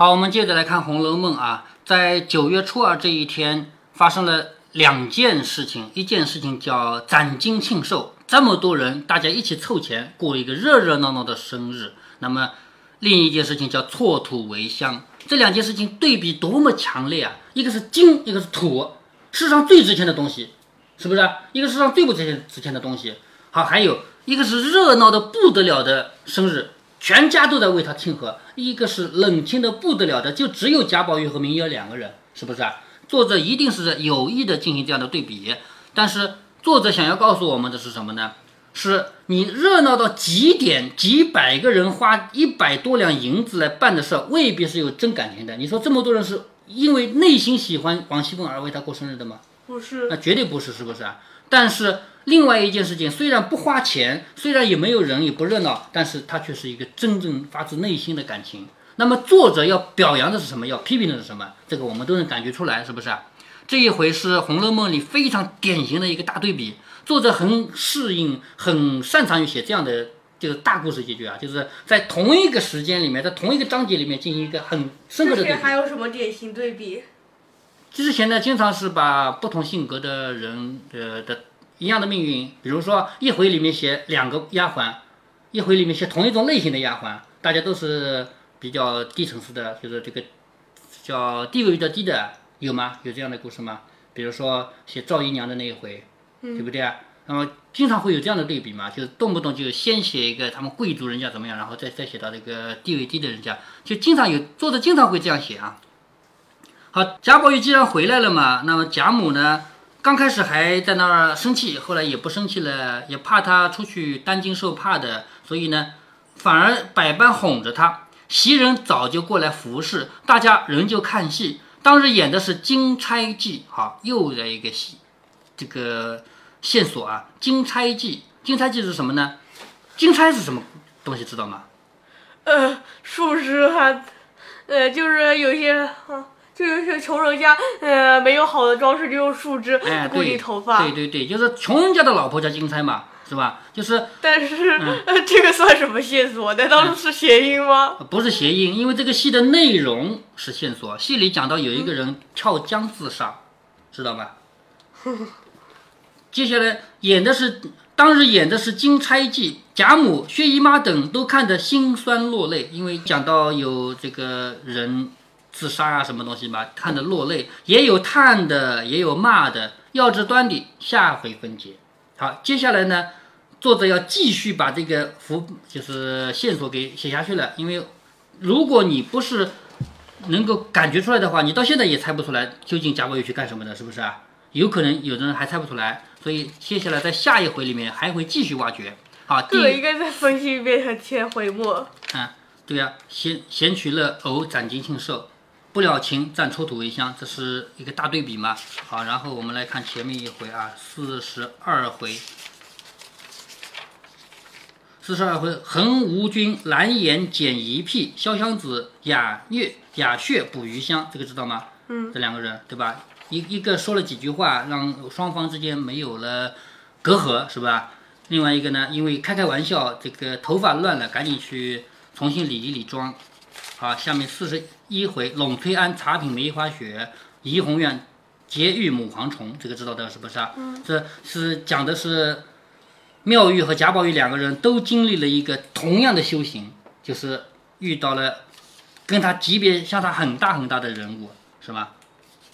好，我们接着来看《红楼梦》啊，在九月初二这一天发生了两件事情，一件事情叫攒金庆寿，这么多人大家一起凑钱过一个热热闹闹的生日。那么另一件事情叫挫土为香，这两件事情对比多么强烈啊！一个是金，一个是土，世上最值钱的东西，是不是？一个世上最不值钱值钱的东西。好，还有一个是热闹的不得了的生日。全家都在为他庆贺，一个是冷清的不得了的，就只有贾宝玉和明月两个人，是不是啊？作者一定是有意的进行这样的对比，但是作者想要告诉我们的是什么呢？是你热闹到极点，几百个人花一百多两银子来办的事，未必是有真感情的。你说这么多人是因为内心喜欢王熙凤而为她过生日的吗？不是，那绝对不是，是不是啊？但是。另外一件事情，虽然不花钱，虽然也没有人，也不热闹，但是它却是一个真正发自内心的感情。那么作者要表扬的是什么？要批评的是什么？这个我们都能感觉出来，是不是啊？这一回是《红楼梦》里非常典型的一个大对比。作者很适应，很擅长于写这样的就是大故事结局啊，就是在同一个时间里面，在同一个章节里面进行一个很深刻的对比。还有什么典型对比？之前呢，经常是把不同性格的人呃的。一样的命运，比如说一回里面写两个丫鬟，一回里面写同一种类型的丫鬟，大家都是比较低层次的，就是这个叫地位比较低的，有吗？有这样的故事吗？比如说写赵姨娘的那一回，对不对啊？那么经常会有这样的对比嘛，就是动不动就先写一个他们贵族人家怎么样，然后再再写到这个地位低的人家，就经常有作者经常会这样写啊。好，贾宝玉既然回来了嘛，那么贾母呢？刚开始还在那儿生气，后来也不生气了，也怕他出去担惊受怕的，所以呢，反而百般哄着他。袭人早就过来服侍，大家仍旧看戏。当日演的是《金钗记》，好，又来一个戏，这个线索啊，《金钗记》，《金钗记》是什么呢？金钗是什么东西？知道吗？呃，术士还，呃，就是有些哈。就是穷人家，呃，没有好的装饰，就用树枝固定头发。对对对，就是穷人家的老婆叫金钗嘛，是吧？就是。但是，这个算什么线索？难道是谐音吗？不是谐音，因为这个戏的内容是线索。戏里讲到有一个人跳江自杀，知道吧？接下来演的是当日演的是《金钗记》，贾母、薛姨妈等都看得心酸落泪，因为讲到有这个人。自杀啊，什么东西嘛？看得落泪，也有叹的，也有骂的。要知端底，下回分解。好，接下来呢，作者要继续把这个伏，就是线索给写下去了。因为如果你不是能够感觉出来的话，你到现在也猜不出来究竟贾宝玉去干什么的，是不是啊？有可能有的人还猜不出来，所以接下来在下一回里面还会继续挖掘。好，这个应该再分析一遍才千回目。嗯，对呀，闲闲取乐，偶攒金庆寿。不了情，暂出土为香，这是一个大对比嘛？好，然后我们来看前面一回啊，四十二回，四十二回，横无君蓝颜剪一癖，潇湘子雅月雅血捕鱼香，这个知道吗？嗯，这两个人对吧？一一个说了几句话，让双方之间没有了隔阂，是吧？另外一个呢，因为开开玩笑，这个头发乱了，赶紧去重新理一理妆。好，下面四十一回，陇推庵茶品梅花雪，怡红院劫玉母蝗虫，这个知道的是不是啊？嗯，这是讲的是妙玉和贾宝玉两个人都经历了一个同样的修行，就是遇到了跟他级别相差很大很大的人物，是吧？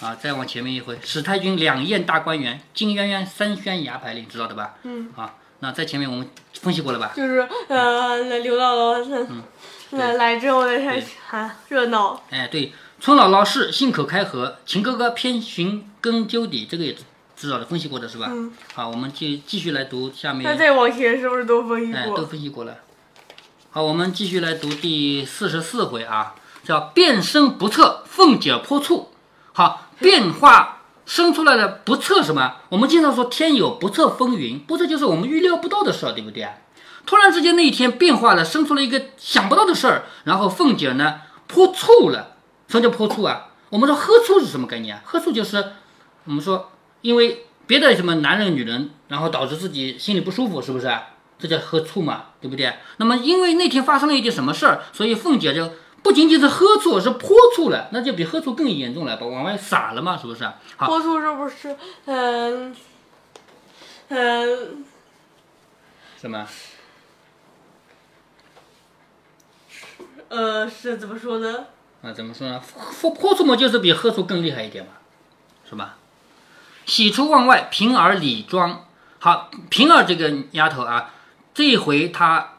啊，再往前面一回，史太君两宴大观园，金鸳鸯三宣牙牌令，知道的吧？嗯，啊，那在前面我们分析过了吧？就是呃，刘姥姥嗯。来来之后才还热闹。哎，对，村姥姥是信口开河，秦哥哥偏寻根究底，这个也知道的，分析过的是吧？嗯。好，我们继继续来读下面。那再往前是不是都分析过？哎，都分析过了。好，我们继续来读第四十四回啊，叫变生不测，凤姐泼醋。好，变化生出来的不测什么？我们经常说天有不测风云，不测就是我们预料不到的事儿，对不对？突然之间，那一天变化了，生出了一个想不到的事儿。然后凤姐呢泼醋了。什么叫泼醋啊？我们说喝醋是什么概念啊？喝醋就是我们说，因为别的什么男人、女人，然后导致自己心里不舒服，是不是？这叫喝醋嘛，对不对？那么因为那天发生了一件什么事儿，所以凤姐就不仅仅是喝醋，是泼醋了，那就比喝醋更严重了，把往外洒了嘛，是不是？好，泼醋是不是？嗯嗯，什么？呃，是怎么说呢？啊，怎么说呢？泼泼出嘛，就是比喝醋更厉害一点嘛，是吧？喜出望外，平儿李庄。好，平儿这个丫头啊，这一回她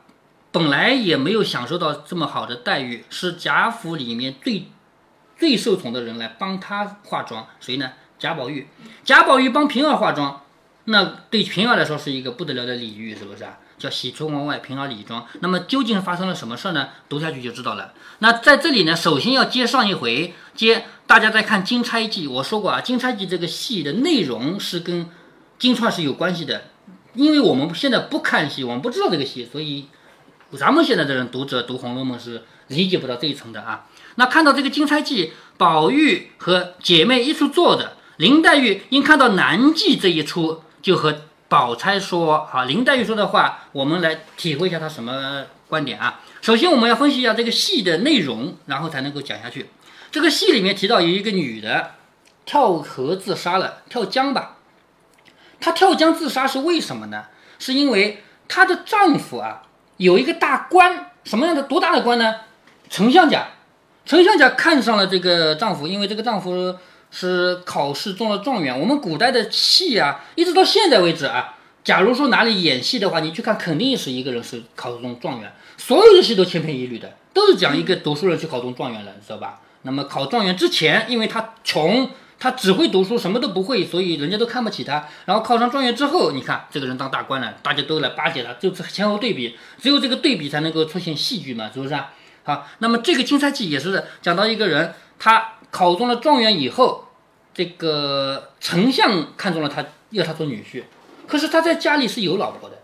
本来也没有享受到这么好的待遇，是贾府里面最最受宠的人来帮她化妆，谁呢？贾宝玉。贾宝玉帮平儿化妆，那对平儿来说是一个不得了的礼遇，是不是啊？叫喜出望外，平儿李庄。那么究竟发生了什么事呢？读下去就知道了。那在这里呢，首先要接上一回，接大家在看《金钗记》，我说过啊，《金钗记》这个戏的内容是跟金钏是有关系的，因为我们现在不看戏，我们不知道这个戏，所以咱们现在的人读者读《红楼梦》是理解不到这一层的啊。那看到这个《金钗记》，宝玉和姐妹一处坐着，林黛玉因看到南记这一出，就和宝钗说：“好，林黛玉说的话，我们来体会一下她什么观点啊？首先，我们要分析一下这个戏的内容，然后才能够讲下去。这个戏里面提到有一个女的跳河自杀了，跳江吧。她跳江自杀是为什么呢？是因为她的丈夫啊有一个大官，什么样的多大的官呢？丞相家。丞相家看上了这个丈夫，因为这个丈夫。”是考试中了状元。我们古代的戏啊，一直到现在为止啊，假如说哪里演戏的话，你去看，肯定是一个人是考中状元。所有的戏都千篇一律的，都是讲一个读书人去考中状元了，知道吧？那么考状元之前，因为他穷，他只会读书，什么都不会，所以人家都看不起他。然后考上状元之后，你看这个人当大官了，大家都来巴结他，就是前后对比，只有这个对比才能够出现戏剧嘛，是不是啊？好，那么这个《金钗记》也是讲到一个人，他。考中了状元以后，这个丞相看中了他，要他做女婿。可是他在家里是有老婆的。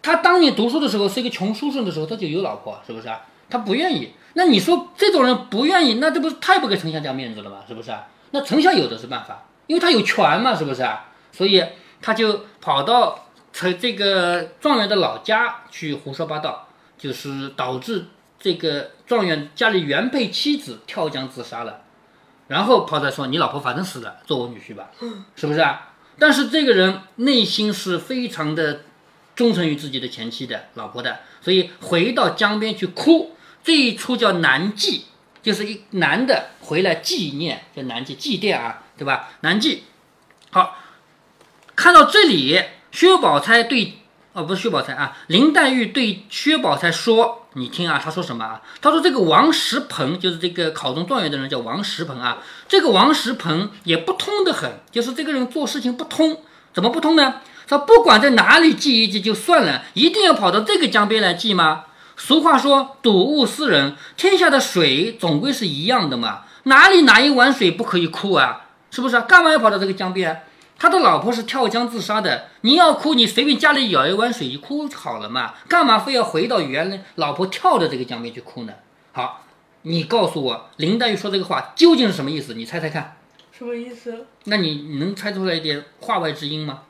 他当年读书的时候是一个穷书生的时候，他就有老婆，是不是啊？他不愿意。那你说这种人不愿意，那这不是太不给丞相家面子了吗？是不是啊？那丞相有的是办法，因为他有权嘛，是不是啊？所以他就跑到这这个状元的老家去胡说八道，就是导致这个状元家里原配妻子跳江自杀了。然后跑来说：“你老婆反正死了，做我女婿吧，是不是啊？”但是这个人内心是非常的忠诚于自己的前妻的老婆的，所以回到江边去哭。这一出叫南祭，就是一男的回来纪念，叫南祭祭奠啊，对吧？南祭。好，看到这里，薛宝钗对。哦，不是薛宝钗啊，林黛玉对薛宝钗说：“你听啊，他说什么啊？他说这个王石鹏就是这个考中状元的人，叫王石鹏啊。这个王石鹏也不通的很，就是这个人做事情不通。怎么不通呢？说不管在哪里祭一祭就算了，一定要跑到这个江边来祭吗？俗话说，睹物思人，天下的水总归是一样的嘛，哪里哪一碗水不可以哭啊？是不是？干嘛要跑到这个江边？”他的老婆是跳江自杀的，你要哭，你随便家里舀一碗水一哭好了嘛？干嘛非要回到原来老婆跳的这个江边去哭呢？好，你告诉我，林黛玉说这个话究竟是什么意思？你猜猜看。什么意思？那你能猜出来一点话外之音吗？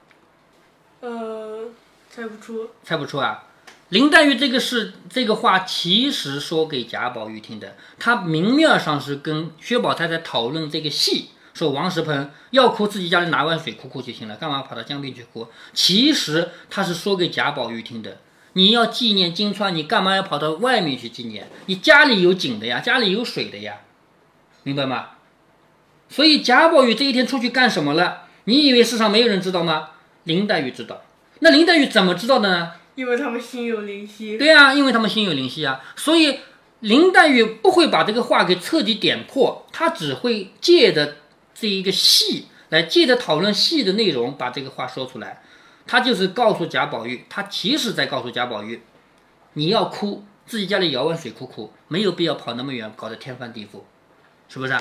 呃，猜不出。猜不出啊？林黛玉这个是这个话，其实说给贾宝玉听的，他明面上是跟薛宝钗在讨论这个戏。说王石鹏要哭，自己家里拿碗水哭哭就行了，干嘛跑到江边去哭？其实他是说给贾宝玉听的。你要纪念金钏，你干嘛要跑到外面去纪念？你家里有井的呀，家里有水的呀，明白吗？所以贾宝玉这一天出去干什么了？你以为世上没有人知道吗？林黛玉知道。那林黛玉怎么知道的呢？因为他们心有灵犀。对啊，因为他们心有灵犀啊，所以林黛玉不会把这个话给彻底点破，她只会借着。这一个戏来借着讨论戏的内容，把这个话说出来，他就是告诉贾宝玉，他其实在告诉贾宝玉，你要哭，自己家里舀碗水哭哭，没有必要跑那么远，搞得天翻地覆，是不是？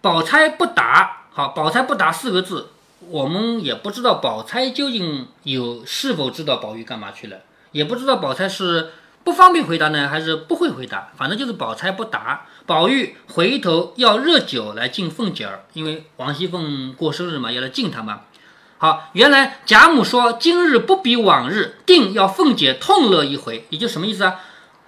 宝钗不答，好，宝钗不答四个字，我们也不知道宝钗究竟有是否知道宝玉干嘛去了，也不知道宝钗是。不方便回答呢，还是不会回答？反正就是宝钗不答。宝玉回头要热酒来敬凤姐儿，因为王熙凤过生日嘛，要来敬她嘛。好，原来贾母说今日不比往日，定要凤姐痛乐一回，也就什么意思啊？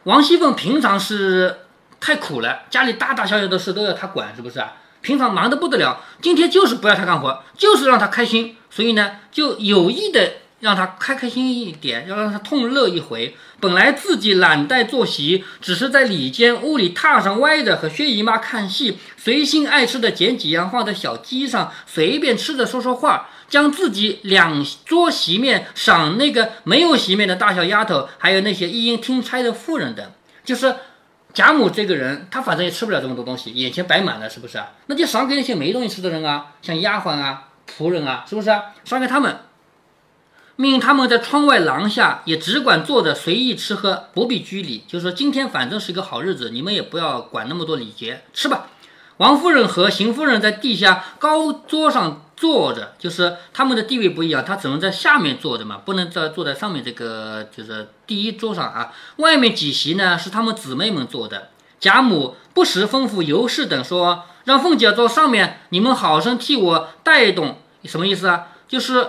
王熙凤平常是太苦了，家里大大小小的事都要她管，是不是啊？平常忙得不得了，今天就是不要她干活，就是让她开心，所以呢，就有意的让他开开心一点，要让他痛乐一回。本来自己懒怠坐席，只是在里间屋里榻上歪着和薛姨妈看戏，随心爱吃的捡几样放在小鸡上，随便吃着说说话，将自己两桌席面赏那个没有席面的大小丫头，还有那些一应听差的妇人等，就是。贾母这个人，他反正也吃不了这么多东西，眼前摆满了，是不是？那就赏给那些没东西吃的人啊，像丫鬟啊、仆人啊，是不是？赏给他们，命他们在窗外廊下也只管坐着随意吃喝，不必拘礼。就是说，今天反正是一个好日子，你们也不要管那么多礼节，吃吧。王夫人和邢夫人在地下高桌上坐着，就是他们的地位不一样，他只能在下面坐着嘛，不能在坐在上面这个就是第一桌上啊。外面几席呢是他们姊妹们坐的。贾母不时吩咐尤氏等说，让凤姐坐上面，你们好生替我带动，什么意思啊？就是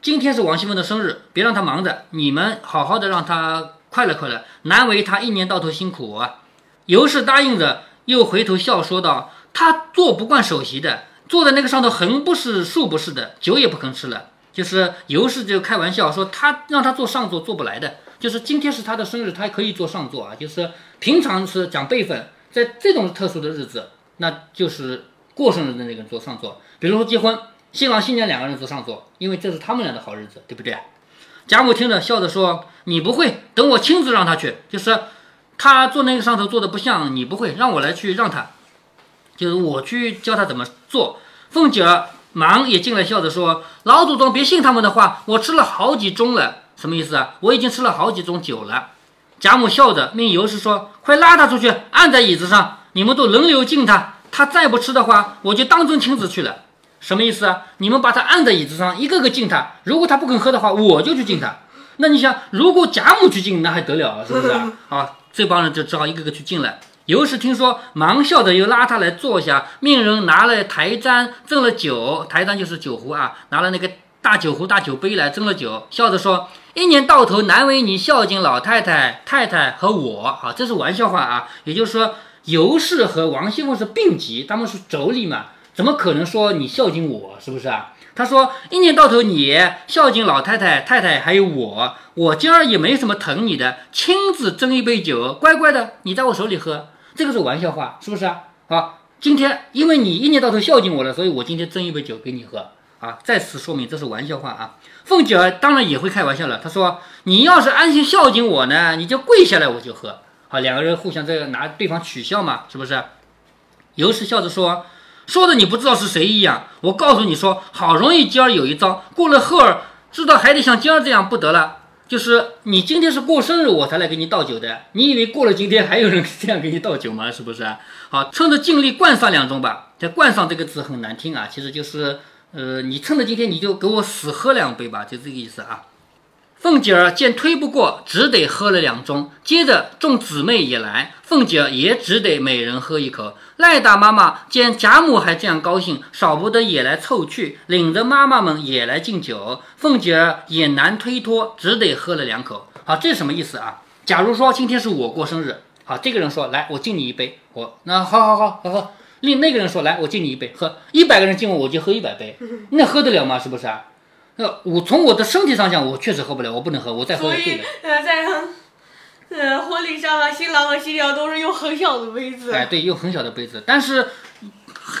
今天是王熙凤的生日，别让她忙着，你们好好的让她快乐快乐，难为她一年到头辛苦啊。尤氏答应着，又回头笑说道。他坐不惯首席的，坐在那个上头横不是竖不是的，酒也不肯吃了。就是尤氏就开玩笑说，他让他坐上座坐不来的。就是今天是他的生日，他可以坐上座啊。就是平常是讲辈分，在这种特殊的日子，那就是过生日的那个人坐上座。比如说结婚，新郎新娘两个人坐上座，因为这是他们俩的好日子，对不对？贾母听着笑着说：“你不会，等我亲自让他去。就是他坐那个上头坐的不像，你不会，让我来去让他。”就是我去教他怎么做。凤姐儿忙也进来，笑着说：“老祖宗别信他们的话，我吃了好几盅了。什么意思啊？我已经吃了好几盅酒了。”贾母笑着命尤氏说：“快拉他出去，按在椅子上，你们都轮流敬他。他再不吃的话，我就当真亲自去了。什么意思啊？你们把他按在椅子上，一个个敬他。如果他不肯喝的话，我就去敬他。那你想，如果贾母去敬，那还得了啊？是不是啊？啊，这帮人就只好一个个去敬了。”尤氏听说，忙笑着又拉他来坐下，命人拿了台盏斟了酒，台盏就是酒壶啊，拿了那个大酒壶、大酒杯来斟了酒，笑着说：“一年到头难为你孝敬老太太、太太和我。”好，这是玩笑话啊，也就是说，尤氏和王熙凤是并级，他们是妯娌嘛，怎么可能说你孝敬我？是不是啊？他说：“一年到头你孝敬老太太、太太，还有我，我今儿也没什么疼你的，亲自斟一杯酒，乖乖的你在我手里喝。”这个是玩笑话，是不是啊？好，今天因为你一年到头孝敬我了，所以我今天斟一杯酒给你喝啊。再次说明这是玩笑话啊。凤姐儿当然也会开玩笑了，她说：“你要是安心孝敬我呢，你就跪下来我就喝。”好，两个人互相在拿对方取笑嘛，是不是？尤氏笑着说：“说的你不知道是谁一样。我告诉你说，好容易今儿有一招，过了后儿知道还得像今儿这样不得了。”就是你今天是过生日，我才来给你倒酒的。你以为过了今天还有人 这样给你倒酒吗？是不是？好，趁着尽力灌上两盅吧。这“灌上”这个字很难听啊，其实就是，呃，你趁着今天你就给我死喝两杯吧，就这个意思啊。凤姐儿见推不过，只得喝了两盅。接着众姊妹也来，凤姐儿也只得每人喝一口。赖大妈妈见贾母还这样高兴，少不得也来凑去，领着妈妈们也来敬酒。凤姐儿也难推脱，只得喝了两口。好，这什么意思啊？假如说今天是我过生日，好，这个人说来，我敬你一杯，我那好好好好喝。另那个人说来，我敬你一杯，喝一百个人敬我，我就喝一百杯，那喝得了吗？是不是啊？那我从我的身体上讲，我确实喝不了，我不能喝，我再喝就醉了。呃，在呃婚礼上啊，新郎和新娘都是用很小的杯子。哎，对，用很小的杯子。但是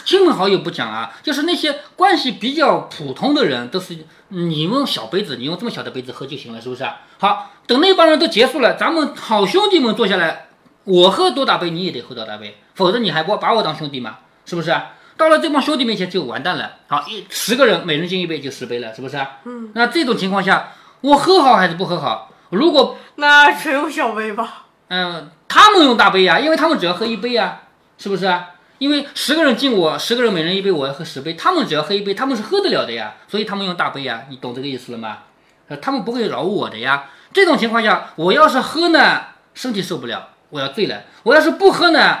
亲朋好友不讲啊，就是那些关系比较普通的人，都是你用小杯子，你用这么小的杯子喝就行了，是不是？好，等那帮人都结束了，咱们好兄弟们坐下来，我喝多大杯，你也得喝多大杯，否则你还不把我当兄弟吗？是不是？到了这帮兄弟面前就完蛋了。好，一十个人每人敬一杯就十杯了，是不是嗯。那这种情况下，我喝好还是不喝好？如果那只有小杯吧。嗯，他们用大杯呀，因为他们只要喝一杯呀，是不是啊？因为十个人敬我，十个人每人一杯，我要喝十杯，他们只要喝一杯，他们是喝得了的呀，所以他们用大杯呀，你懂这个意思了吗？呃，他们不会饶我的呀。这种情况下，我要是喝呢，身体受不了，我要醉了；我要是不喝呢？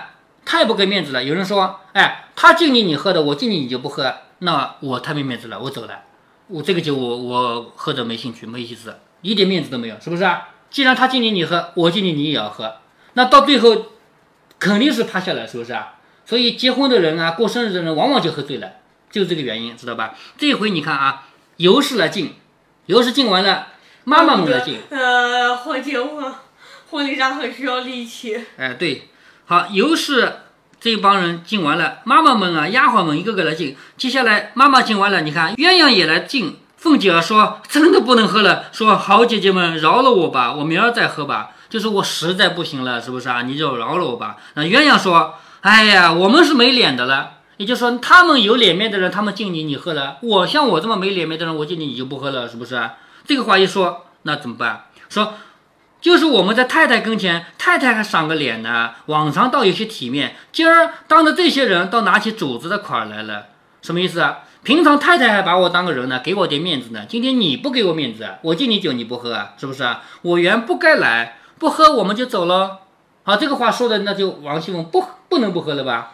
太不给面子了！有人说：“哎，他敬你，你喝的；我敬你，你就不喝，那我太没面子了，我走了。我这个酒，我我喝着没兴趣，没意思，一点面子都没有，是不是啊？既然他敬你，你喝；我敬你，你也要喝。那到最后，肯定是趴下来，是不是啊？所以结婚的人啊，过生日的人往往就喝醉了，就这个原因，知道吧？这回你看啊，尤氏来敬，尤氏敬完了，妈妈们来敬。呃，婚结婚，婚礼上很需要力气。哎，对，好，尤氏这帮人敬完了，妈妈们啊，丫鬟们一个个来敬。接下来妈妈敬完了，你看鸳鸯也来敬。凤姐儿说：“真的不能喝了，说好姐姐们饶了我吧，我明儿再喝吧。就是我实在不行了，是不是啊？你就饶了我吧。”那鸳鸯说。哎呀，我们是没脸的了，也就是说，他们有脸面的人，他们敬你，你喝了；我像我这么没脸面的人，我敬你，你就不喝了，是不是？这个话一说，那怎么办？说，就是我们在太太跟前，太太还赏个脸呢，往常倒有些体面，今儿当着这些人，倒拿起主子的款来了，什么意思啊？平常太太还把我当个人呢，给我点面子呢，今天你不给我面子，我敬你酒你不喝啊，是不是啊？我原不该来，不喝我们就走了。好，这个话说的那就王熙凤不不能不喝了吧？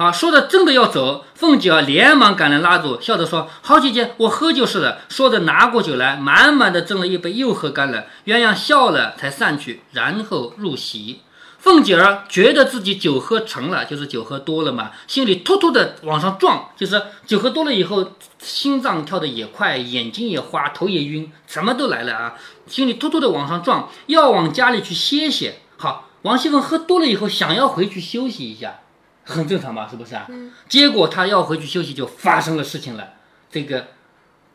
好，说的真的要走，凤姐儿连忙赶来拉住，笑着说：“好姐姐，我喝就是了。”说着拿过酒来，满满的斟了一杯，又喝干了。鸳鸯笑了，才散去，然后入席。凤姐儿觉得自己酒喝沉了，就是酒喝多了嘛，心里突突的往上撞，就是酒喝多了以后，心脏跳的也快，眼睛也花，头也晕，什么都来了啊，心里突突的往上撞，要往家里去歇歇。好。王熙凤喝多了以后，想要回去休息一下，很正常嘛？是不是啊？结果他要回去休息，就发生了事情了。这个，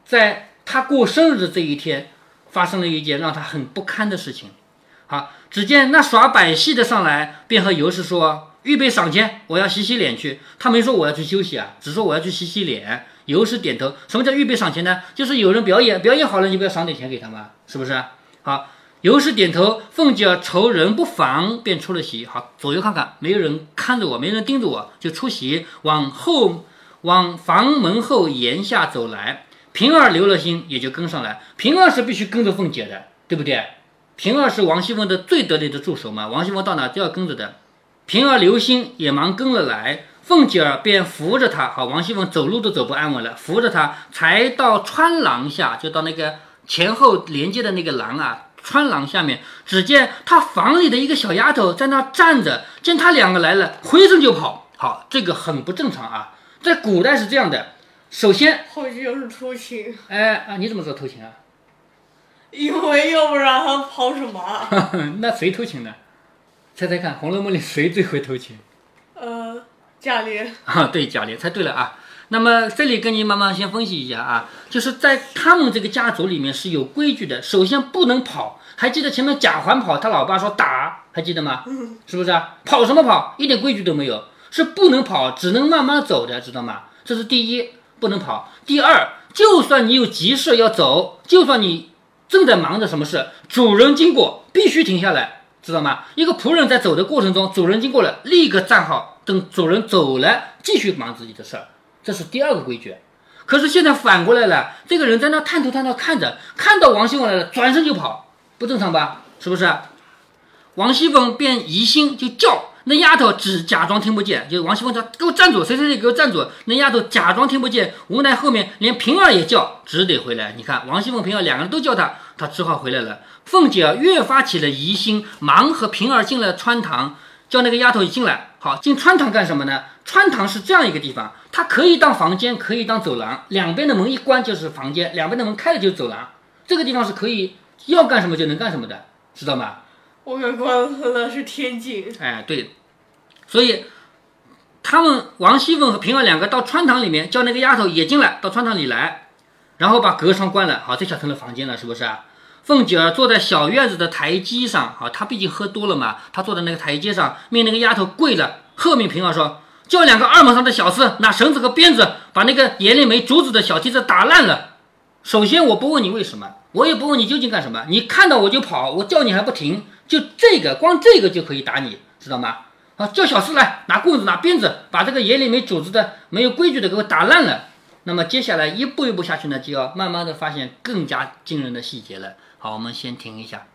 在他过生日的这一天，发生了一件让他很不堪的事情。好，只见那耍百戏的上来，便和尤氏说：“预备赏钱，我要洗洗脸去。”他没说我要去休息啊，只说我要去洗洗脸。尤氏点头。什么叫预备赏钱呢？就是有人表演，表演好了，你不要赏点钱给他吗？是不是？好。尤氏点头，凤姐儿愁人不防，便出了席。好，左右看看，没有人看着我，没人盯着我，就出席，往后往房门后檐下走来。平儿留了心，也就跟上来。平儿是必须跟着凤姐的，对不对？平儿是王熙凤的最得力的助手嘛，王熙凤到哪都要跟着的。平儿留心，也忙跟了来。凤姐儿便扶着她，好，王熙凤走路都走不安稳了，扶着她才到穿廊下，就到那个前后连接的那个廊啊。穿廊下面，只见他房里的一个小丫头在那站着，见他两个来了，回身就跑。好，这个很不正常啊，在古代是这样的。首先，后期就是偷情。哎啊，你怎么知道偷情啊？因为要不然他跑什么？那谁偷情呢？猜猜看，《红楼梦》里谁最会偷情？呃，贾琏。啊，对，贾琏，猜对了啊。那么这里跟你妈妈先分析一下啊，就是在他们这个家族里面是有规矩的。首先不能跑，还记得前面贾环跑，他老爸说打，还记得吗？是不是啊？跑什么跑？一点规矩都没有，是不能跑，只能慢慢走的，知道吗？这是第一，不能跑。第二，就算你有急事要走，就算你正在忙着什么事，主人经过必须停下来，知道吗？一个仆人在走的过程中，主人经过了，立刻站好，等主人走了，继续忙自己的事儿。这是第二个规矩，可是现在反过来了，这个人在那探头探脑看着，看到王熙凤来了，转身就跑，不正常吧？是不是？王熙凤便疑心，就叫那丫头，只假装听不见。就王熙凤叫给我站住，谁谁谁给我站住。那丫头假装听不见，无奈后面连平儿也叫，只得回来。你看，王熙凤、平儿两个人都叫他，他只好回来了。凤姐越发起了疑心，忙和平儿进了穿堂，叫那个丫头进来。好，进穿堂干什么呢？穿堂是这样一个地方，它可以当房间，可以当走廊。两边的门一关就是房间，两边的门开了就是走廊。这个地方是可以要干什么就能干什么的，知道吗？我刚关了是天井。哎，对，所以他们王熙凤和平儿两个到穿堂里面，叫那个丫头也进来，到穿堂里来，然后把隔窗关了。好，这下成了房间了，是不是啊？凤姐儿坐在小院子的台阶上，啊，她毕竟喝多了嘛，她坐在那个台阶上，命那个丫头跪着，喝命平儿说：“叫两个二门上的小厮拿绳子和鞭子，把那个眼里没竹子的小梯子打烂了。首先，我不问你为什么，我也不问你究竟干什么，你看到我就跑，我叫你还不停，就这个，光这个就可以打你，知道吗？啊，叫小厮来，拿棍子，拿鞭子，把这个眼里没竹子的没有规矩的给我打烂了。那么接下来一步一步下去呢，就要慢慢的发现更加惊人的细节了。”好，我们先停一下。